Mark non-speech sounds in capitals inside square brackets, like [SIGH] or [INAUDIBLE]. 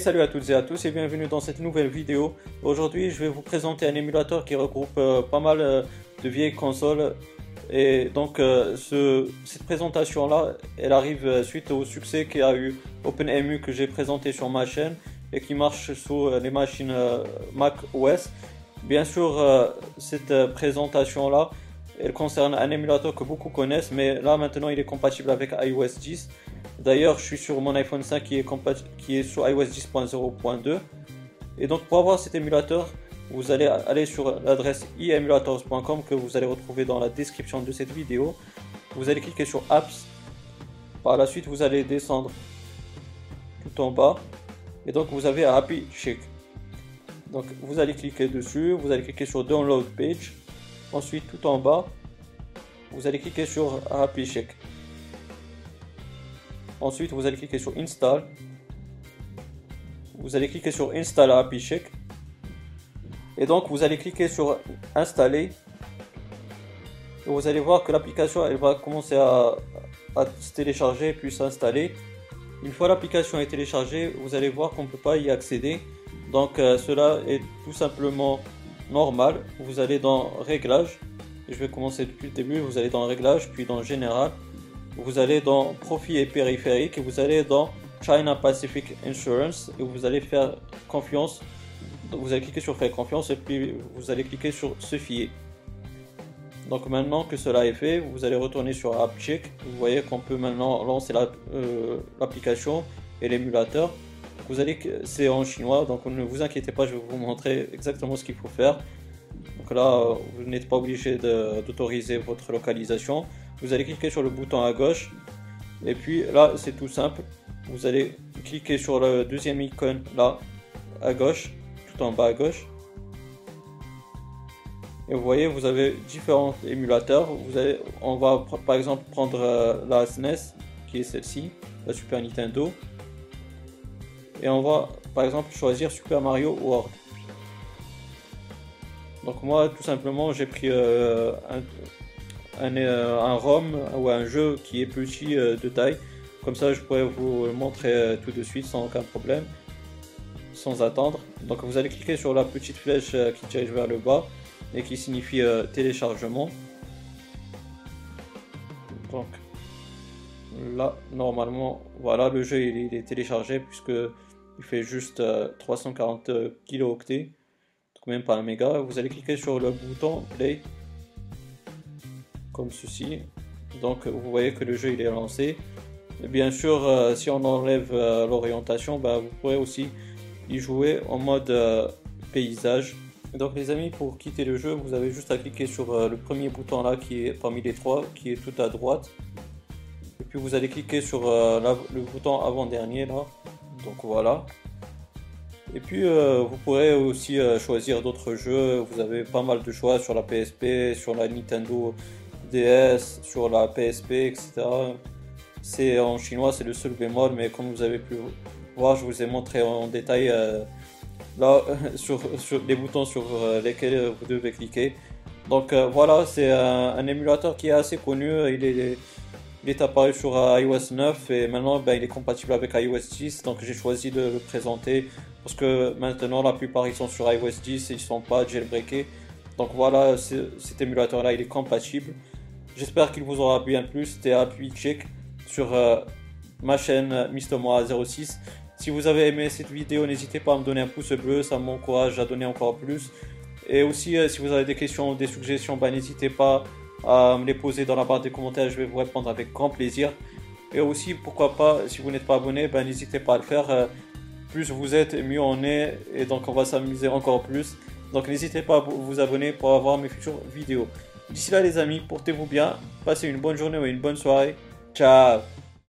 Salut à toutes et à tous et bienvenue dans cette nouvelle vidéo. Aujourd'hui je vais vous présenter un émulateur qui regroupe euh, pas mal euh, de vieilles consoles. Et donc euh, ce, cette présentation là, elle arrive suite au succès qu'a eu OpenEMU que j'ai présenté sur ma chaîne et qui marche sur les machines Mac OS. Bien sûr cette présentation là, elle concerne un émulateur que beaucoup connaissent mais là maintenant il est compatible avec iOS 10. D'ailleurs, je suis sur mon iPhone 5 qui est, qui est sur iOS 10.0.2. Et donc, pour avoir cet émulateur, vous allez aller sur l'adresse emulators.com que vous allez retrouver dans la description de cette vidéo. Vous allez cliquer sur Apps. Par la suite, vous allez descendre tout en bas. Et donc, vous avez Happy Check. Donc, vous allez cliquer dessus. Vous allez cliquer sur Download Page. Ensuite, tout en bas, vous allez cliquer sur Happy Check. Ensuite, vous allez cliquer sur Install. Vous allez cliquer sur Install API Check. Et donc, vous allez cliquer sur Installer. Et vous allez voir que l'application, elle va commencer à, se télécharger puis s'installer. Une fois l'application est téléchargée, vous allez voir qu'on ne peut pas y accéder. Donc, euh, cela est tout simplement normal. Vous allez dans Réglages. Je vais commencer depuis le début. Vous allez dans Réglages, puis dans Général vous allez dans Profit et périphérique vous allez dans China Pacific Insurance et vous allez faire confiance. Vous allez cliquer sur faire confiance et puis vous allez cliquer sur se fier. Donc maintenant que cela est fait, vous allez retourner sur AppCheck. Vous voyez qu'on peut maintenant lancer euh, l'application et l'émulateur. Vous allez, c'est en chinois, donc ne vous inquiétez pas, je vais vous montrer exactement ce qu'il faut faire. Donc là, vous n'êtes pas obligé d'autoriser votre localisation vous allez cliquer sur le bouton à gauche. Et puis là c'est tout simple. Vous allez cliquer sur le deuxième icône là à gauche tout en bas à gauche. Et vous voyez vous avez différents émulateurs. Vous on va par exemple prendre euh, la SNES e qui est celle-ci la Super Nintendo. Et on va par exemple choisir Super Mario World. Donc moi tout simplement j'ai pris euh, un, un, euh, un ROM ou un jeu qui est petit euh, de taille. Comme ça, je pourrais vous le montrer euh, tout de suite sans aucun problème, sans attendre. Donc, vous allez cliquer sur la petite flèche qui dirige vers le bas et qui signifie téléchargement. Donc, là, normalement, voilà, le jeu il, est téléchargé puisque il fait juste 340 kilooctets, donc même pas un méga. Vous allez cliquer sur le bouton play comme ceci. Donc vous voyez que le jeu il est lancé. bien sûr, euh, si on enlève euh, l'orientation, bah, vous pourrez aussi y jouer en mode euh, paysage. Donc les amis, pour quitter le jeu, vous avez juste à cliquer sur le premier bouton là qui est parmi les trois, qui est tout à droite. Et puis vous allez cliquer sur le bouton avant-dernier là. Donc voilà. Et puis vous pourrez aussi choisir d'autres jeux. Vous avez pas mal de choix sur la PSP, sur la Nintendo Sur la PSP, etc. C'est en chinois, c'est le seul bémol, mais comme vous avez pu voir, je vous ai montré en détail euh, là [LAUGHS] sur, sur, les boutons sur euh, lesquels vous devez cliquer. Donc euh, voilà, c'est un, émulateur qui est assez connu. Il est, il est apparu sur iOS 9 et maintenant ben, il est compatible avec iOS 10. Donc j'ai choisi de le présenter parce que maintenant la plupart ils sont sur iOS 10 et ils sont pas jailbreakés. Donc voilà, cet émulateur là il est compatible. J'espère qu'il vous aura bien plu. C'était Appui Check sur euh, ma chaîne euh, Mistomoa06. Si vous avez aimé cette vidéo, n'hésitez pas à me donner un pouce bleu, ça m'encourage à donner encore plus. Et aussi, euh, si vous avez des questions ou des suggestions, bah, n'hésitez pas à me les poser dans la barre des commentaires, je vais vous répondre avec grand plaisir. Et aussi, pourquoi pas, si vous n'êtes pas abonné, bah, n'hésitez pas à le faire. plus vous êtes, mieux on est, et donc on va s'amuser encore plus. Donc n'hésitez pas à vous abonner pour avoir mes futures vidéos. D'ici là les amis, portez-vous bien, passez une bonne journée ou une bonne soirée. Ciao